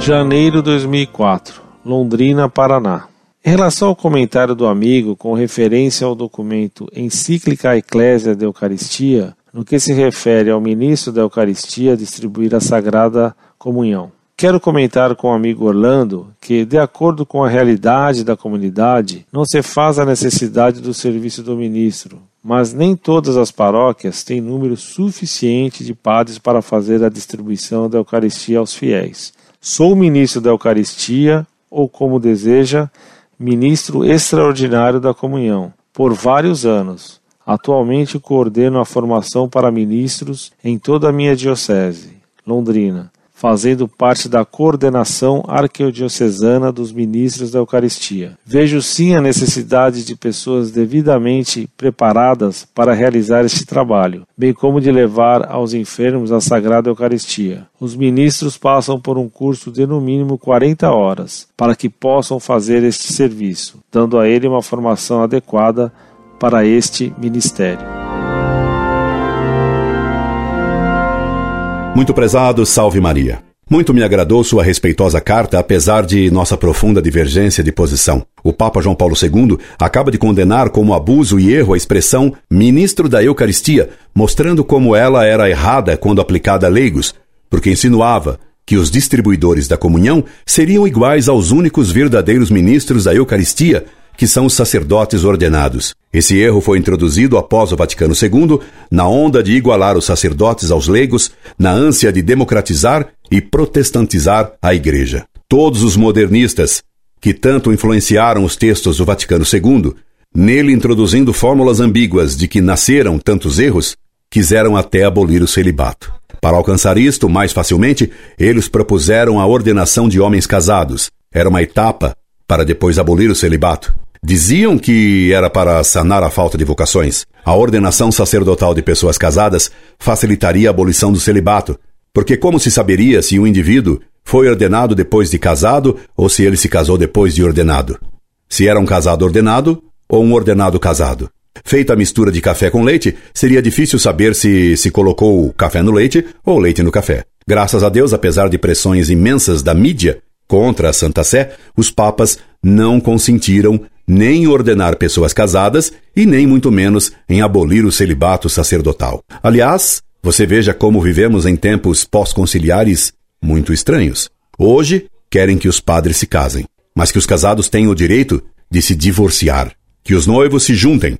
Janeiro 2004, Londrina, Paraná. Em relação ao comentário do amigo com referência ao documento Encíclica Eclésia de Eucaristia, no que se refere ao ministro da Eucaristia distribuir a Sagrada Comunhão. Quero comentar com o amigo Orlando que, de acordo com a realidade da comunidade, não se faz a necessidade do serviço do ministro, mas nem todas as paróquias têm número suficiente de padres para fazer a distribuição da Eucaristia aos fiéis. Sou ministro da Eucaristia, ou como deseja, ministro extraordinário da comunhão, por vários anos. Atualmente coordeno a formação para ministros em toda a minha diocese, Londrina fazendo parte da coordenação arquidiocesana dos ministros da Eucaristia. Vejo sim a necessidade de pessoas devidamente preparadas para realizar este trabalho, bem como de levar aos enfermos a Sagrada Eucaristia. Os ministros passam por um curso de no mínimo 40 horas para que possam fazer este serviço, dando a ele uma formação adequada para este ministério. Muito prezado, salve Maria. Muito me agradou sua respeitosa carta, apesar de nossa profunda divergência de posição. O Papa João Paulo II acaba de condenar como abuso e erro a expressão ministro da Eucaristia, mostrando como ela era errada quando aplicada a leigos, porque insinuava que os distribuidores da comunhão seriam iguais aos únicos verdadeiros ministros da Eucaristia, que são os sacerdotes ordenados. Esse erro foi introduzido após o Vaticano II, na onda de igualar os sacerdotes aos leigos, na ânsia de democratizar e protestantizar a Igreja. Todos os modernistas, que tanto influenciaram os textos do Vaticano II, nele introduzindo fórmulas ambíguas de que nasceram tantos erros, quiseram até abolir o celibato. Para alcançar isto mais facilmente, eles propuseram a ordenação de homens casados. Era uma etapa para depois abolir o celibato. Diziam que era para sanar a falta de vocações. A ordenação sacerdotal de pessoas casadas facilitaria a abolição do celibato, porque como se saberia se um indivíduo foi ordenado depois de casado ou se ele se casou depois de ordenado? Se era um casado ordenado ou um ordenado casado? Feita a mistura de café com leite, seria difícil saber se se colocou café no leite ou leite no café. Graças a Deus, apesar de pressões imensas da mídia contra a Santa Sé, os papas não consentiram nem ordenar pessoas casadas e nem muito menos em abolir o celibato sacerdotal. Aliás, você veja como vivemos em tempos pós-conciliares muito estranhos. Hoje, querem que os padres se casem, mas que os casados tenham o direito de se divorciar, que os noivos se juntem,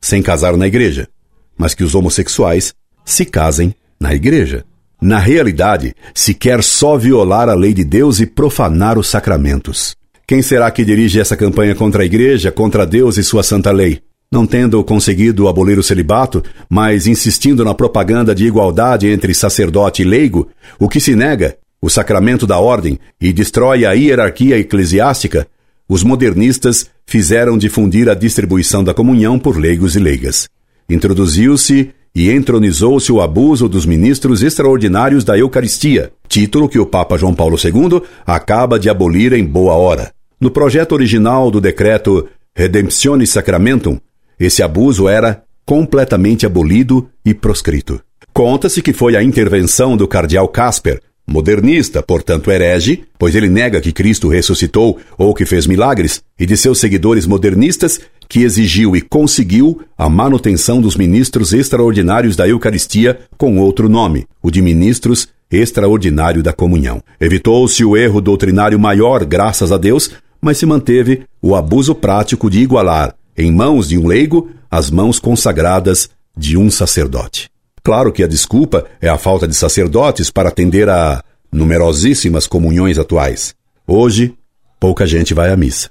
sem casar na igreja, mas que os homossexuais se casem na igreja. Na realidade, se quer só violar a lei de Deus e profanar os sacramentos. Quem será que dirige essa campanha contra a Igreja, contra Deus e sua santa lei? Não tendo conseguido abolir o celibato, mas insistindo na propaganda de igualdade entre sacerdote e leigo, o que se nega, o sacramento da ordem, e destrói a hierarquia eclesiástica, os modernistas fizeram difundir a distribuição da comunhão por leigos e leigas. Introduziu-se e entronizou-se o abuso dos ministros extraordinários da Eucaristia, título que o Papa João Paulo II acaba de abolir em boa hora. No projeto original do decreto Redemptione Sacramentum, esse abuso era completamente abolido e proscrito. Conta-se que foi a intervenção do cardeal Casper, modernista, portanto herege, pois ele nega que Cristo ressuscitou ou que fez milagres, e de seus seguidores modernistas, que exigiu e conseguiu a manutenção dos ministros extraordinários da Eucaristia com outro nome, o de ministros extraordinário da comunhão. Evitou-se o erro doutrinário maior, graças a Deus, mas se manteve o abuso prático de igualar, em mãos de um leigo, as mãos consagradas de um sacerdote. Claro que a desculpa é a falta de sacerdotes para atender a numerosíssimas comunhões atuais. Hoje, pouca gente vai à missa.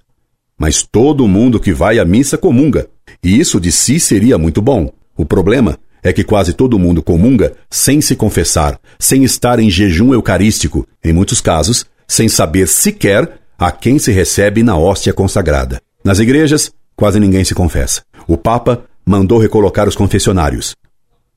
Mas todo mundo que vai à missa comunga, e isso de si seria muito bom. O problema é que quase todo mundo comunga sem se confessar, sem estar em jejum eucarístico, em muitos casos, sem saber sequer a quem se recebe na hóstia consagrada. Nas igrejas, quase ninguém se confessa. O Papa mandou recolocar os confessionários.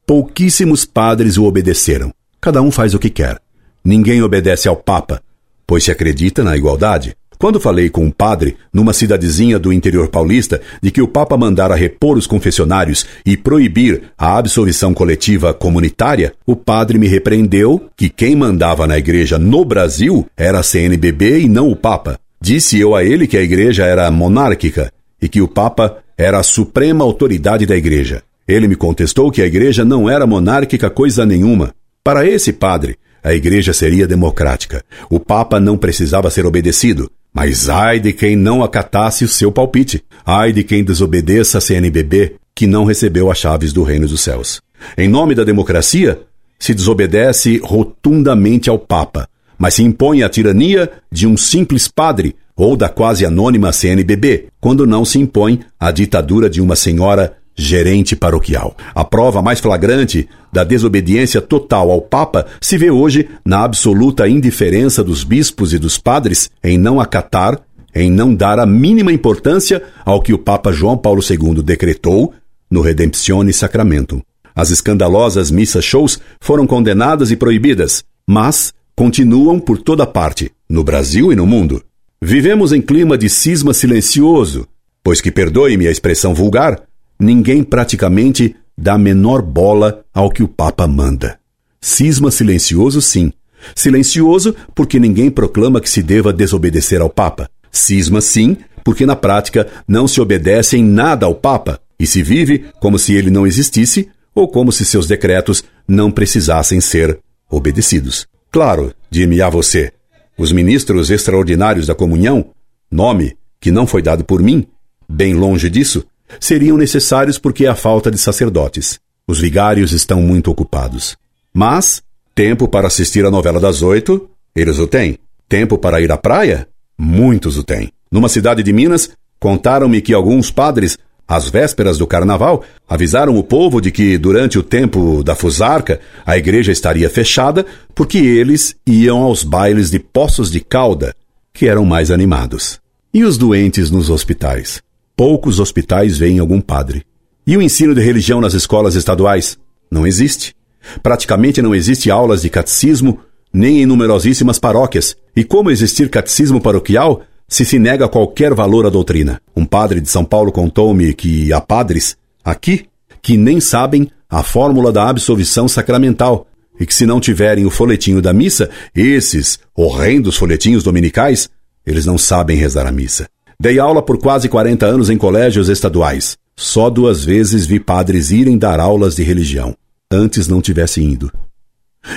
Pouquíssimos padres o obedeceram. Cada um faz o que quer. Ninguém obedece ao Papa, pois se acredita na igualdade. Quando falei com um padre, numa cidadezinha do interior paulista, de que o Papa mandara repor os confessionários e proibir a absolvição coletiva comunitária, o padre me repreendeu que quem mandava na igreja no Brasil era a CNBB e não o Papa. Disse eu a ele que a igreja era monárquica e que o Papa era a suprema autoridade da igreja. Ele me contestou que a igreja não era monárquica coisa nenhuma. Para esse padre, a igreja seria democrática. O Papa não precisava ser obedecido. Mas ai de quem não acatasse o seu palpite. Ai de quem desobedeça a CNBB, que não recebeu as chaves do reino dos céus. Em nome da democracia, se desobedece rotundamente ao Papa, mas se impõe a tirania de um simples padre ou da quase anônima CNBB, quando não se impõe a ditadura de uma senhora gerente paroquial. A prova mais flagrante da desobediência total ao Papa se vê hoje na absoluta indiferença dos bispos e dos padres em não acatar, em não dar a mínima importância ao que o Papa João Paulo II decretou no Redemptione Sacramentum. As escandalosas missas shows foram condenadas e proibidas, mas continuam por toda parte, no Brasil e no mundo. Vivemos em clima de cisma silencioso, pois que perdoe-me a expressão vulgar, ninguém praticamente dá menor bola ao que o Papa manda. Cisma silencioso, sim. Silencioso porque ninguém proclama que se deva desobedecer ao Papa. Cisma, sim, porque na prática não se obedece em nada ao Papa e se vive como se ele não existisse ou como se seus decretos não precisassem ser obedecidos. Claro, dir-me-á você, os ministros extraordinários da comunhão, nome que não foi dado por mim, bem longe disso, seriam necessários porque há falta de sacerdotes. Os vigários estão muito ocupados. Mas, tempo para assistir a novela das oito, eles o têm. Tempo para ir à praia? Muitos o têm. Numa cidade de Minas, contaram-me que alguns padres, às vésperas do carnaval, avisaram o povo de que, durante o tempo da fusarca, a igreja estaria fechada porque eles iam aos bailes de poços de calda, que eram mais animados. E os doentes nos hospitais? Poucos hospitais veem algum padre. E o ensino de religião nas escolas estaduais? Não existe. Praticamente não existe aulas de catecismo, nem em numerosíssimas paróquias. E como existir catecismo paroquial se se nega qualquer valor à doutrina? Um padre de São Paulo contou-me que há padres, aqui, que nem sabem a fórmula da absolvição sacramental, e que se não tiverem o folhetinho da missa, esses horrendos folhetinhos dominicais, eles não sabem rezar a missa. Dei aula por quase 40 anos em colégios estaduais. Só duas vezes vi padres irem dar aulas de religião. Antes não tivessem ido.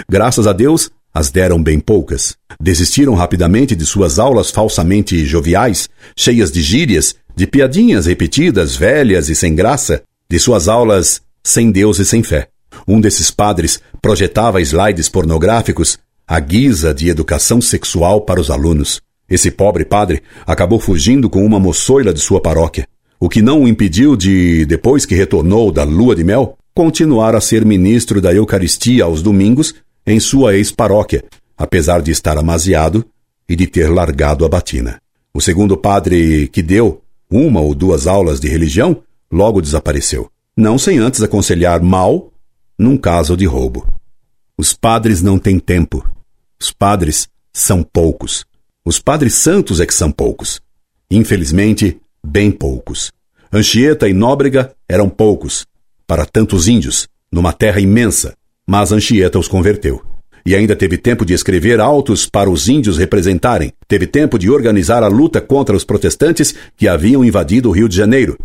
Graças a Deus, as deram bem poucas. Desistiram rapidamente de suas aulas falsamente joviais, cheias de gírias, de piadinhas repetidas, velhas e sem graça, de suas aulas sem Deus e sem fé. Um desses padres projetava slides pornográficos à guisa de educação sexual para os alunos. Esse pobre padre acabou fugindo com uma moçoila de sua paróquia, o que não o impediu de, depois que retornou da lua de mel, continuar a ser ministro da Eucaristia aos domingos em sua ex-paróquia, apesar de estar amaziado e de ter largado a batina. O segundo padre que deu uma ou duas aulas de religião logo desapareceu, não sem antes aconselhar mal num caso de roubo. Os padres não têm tempo. Os padres são poucos. Os padres santos é que são poucos. Infelizmente, bem poucos. Anchieta e Nóbrega eram poucos, para tantos índios, numa terra imensa, mas Anchieta os converteu. E ainda teve tempo de escrever autos para os índios representarem. Teve tempo de organizar a luta contra os protestantes que haviam invadido o Rio de Janeiro.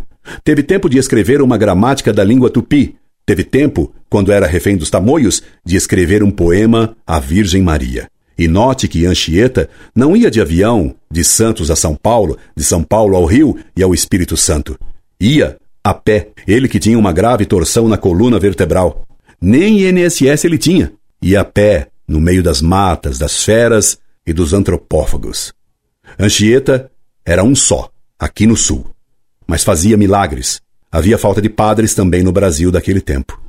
Teve tempo de escrever uma gramática da língua tupi. Teve tempo, quando era refém dos tamoios, de escrever um poema à Virgem Maria. E note que Anchieta não ia de avião de Santos a São Paulo, de São Paulo ao Rio e ao Espírito Santo. Ia a pé, ele que tinha uma grave torção na coluna vertebral. Nem INSS ele tinha. Ia a pé, no meio das matas, das feras e dos antropófagos. Anchieta era um só, aqui no sul. Mas fazia milagres. Havia falta de padres também no Brasil daquele tempo.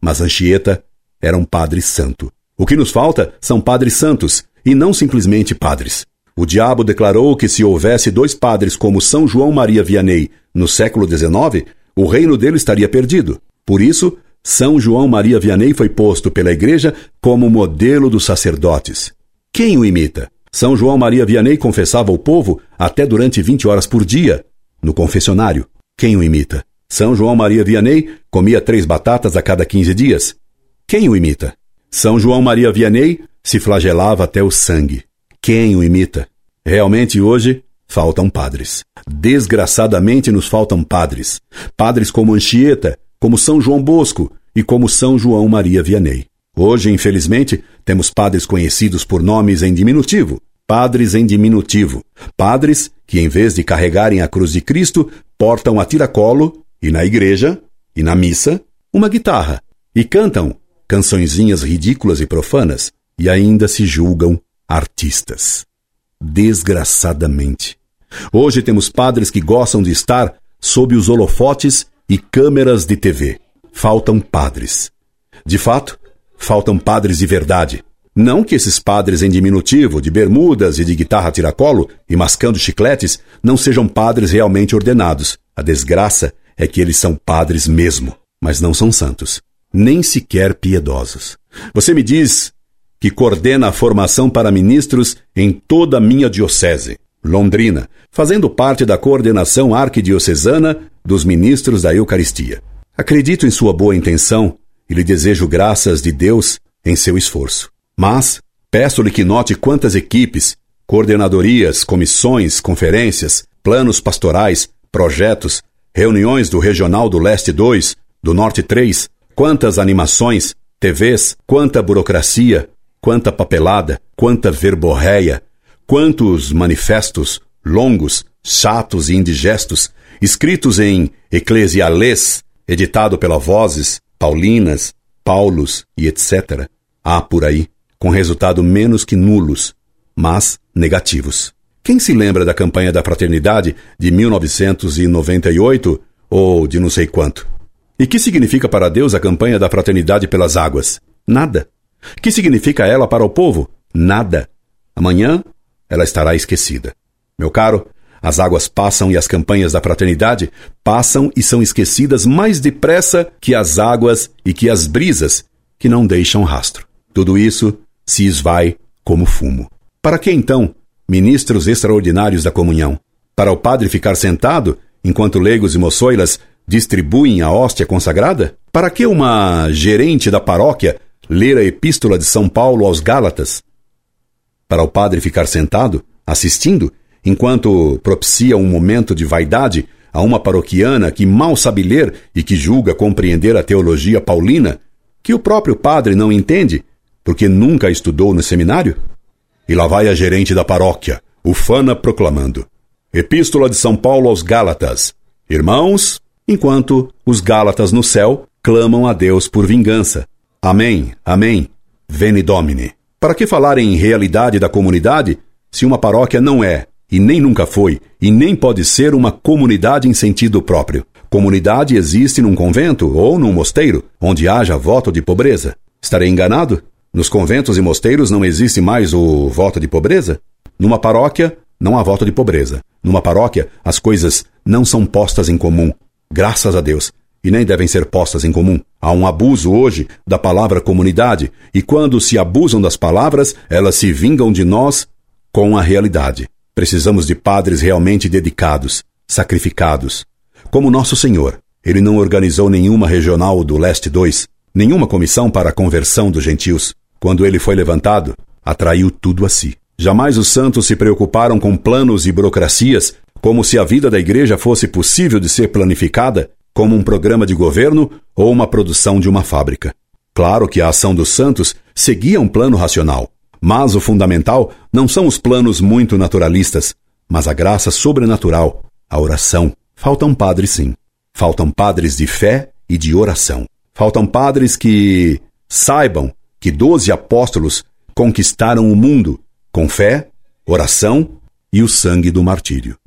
Mas Anchieta era um padre santo. O que nos falta são padres santos, e não simplesmente padres. O diabo declarou que se houvesse dois padres como São João Maria Vianney no século XIX, o reino dele estaria perdido. Por isso, São João Maria Vianney foi posto pela Igreja como modelo dos sacerdotes. Quem o imita? São João Maria Vianney confessava o povo até durante 20 horas por dia, no confessionário. Quem o imita? São João Maria Vianney comia três batatas a cada 15 dias. Quem o imita? São João Maria Vianney se flagelava até o sangue. Quem o imita? Realmente hoje faltam padres. Desgraçadamente nos faltam padres. Padres como Anchieta, como São João Bosco e como São João Maria Vianney. Hoje, infelizmente, temos padres conhecidos por nomes em diminutivo. Padres em diminutivo. Padres que, em vez de carregarem a cruz de Cristo, portam a tiracolo e na igreja e na missa uma guitarra e cantam cançõezinhas ridículas e profanas e ainda se julgam artistas. Desgraçadamente. Hoje temos padres que gostam de estar sob os holofotes e câmeras de TV. Faltam padres. De fato, faltam padres de verdade. Não que esses padres em diminutivo, de bermudas e de guitarra tiracolo e mascando chicletes, não sejam padres realmente ordenados. A desgraça é que eles são padres mesmo, mas não são santos, nem sequer piedosos. Você me diz que coordena a formação para ministros em toda a minha diocese, Londrina, fazendo parte da coordenação arquidiocesana dos ministros da Eucaristia. Acredito em sua boa intenção e lhe desejo graças de Deus em seu esforço. Mas peço-lhe que note quantas equipes, coordenadorias, comissões, conferências, planos pastorais, projetos, reuniões do Regional do Leste 2, do Norte 3, quantas animações, TVs, quanta burocracia, quanta papelada, quanta verborréia, quantos manifestos longos, chatos e indigestos, escritos em eclesialês, editado pela Vozes, Paulinas, Paulos e etc. Há por aí, com resultado menos que nulos, mas negativos. Quem se lembra da campanha da fraternidade de 1998 ou de não sei quanto? E que significa para Deus a campanha da fraternidade pelas águas? Nada. Que significa ela para o povo? Nada. Amanhã ela estará esquecida. Meu caro, as águas passam e as campanhas da fraternidade passam e são esquecidas mais depressa que as águas e que as brisas, que não deixam rastro. Tudo isso se esvai como fumo. Para que então ministros extraordinários da comunhão? Para o padre ficar sentado enquanto leigos e moçoilas distribuem a hóstia consagrada? Para que uma gerente da paróquia ler a epístola de São Paulo aos Gálatas? Para o padre ficar sentado, assistindo, enquanto propicia um momento de vaidade a uma paroquiana que mal sabe ler e que julga compreender a teologia paulina, que o próprio padre não entende, porque nunca estudou no seminário? E lá vai a gerente da paróquia, ufana, proclamando: Epístola de São Paulo aos Gálatas. Irmãos, enquanto os Gálatas no céu clamam a Deus por vingança, Amém, amém. Veni Domine. Para que falar em realidade da comunidade se uma paróquia não é, e nem nunca foi, e nem pode ser uma comunidade em sentido próprio? Comunidade existe num convento ou num mosteiro, onde haja voto de pobreza. Estarei enganado? Nos conventos e mosteiros não existe mais o voto de pobreza? Numa paróquia, não há voto de pobreza. Numa paróquia, as coisas não são postas em comum. Graças a Deus e nem devem ser postas em comum. Há um abuso hoje da palavra comunidade, e quando se abusam das palavras, elas se vingam de nós com a realidade. Precisamos de padres realmente dedicados, sacrificados. Como nosso Senhor, ele não organizou nenhuma regional do Leste 2, nenhuma comissão para a conversão dos gentios. Quando ele foi levantado, atraiu tudo a si. Jamais os santos se preocuparam com planos e burocracias, como se a vida da igreja fosse possível de ser planificada como um programa de governo ou uma produção de uma fábrica. Claro que a ação dos santos seguia um plano racional, mas o fundamental não são os planos muito naturalistas, mas a graça sobrenatural, a oração. Faltam padres, sim. Faltam padres de fé e de oração. Faltam padres que saibam que doze apóstolos conquistaram o mundo com fé, oração e o sangue do martírio.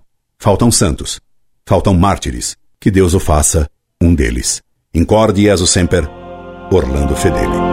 Faltam santos. Faltam mártires que Deus o faça um deles. Incorde Jesus Semper, Orlando Fedeli.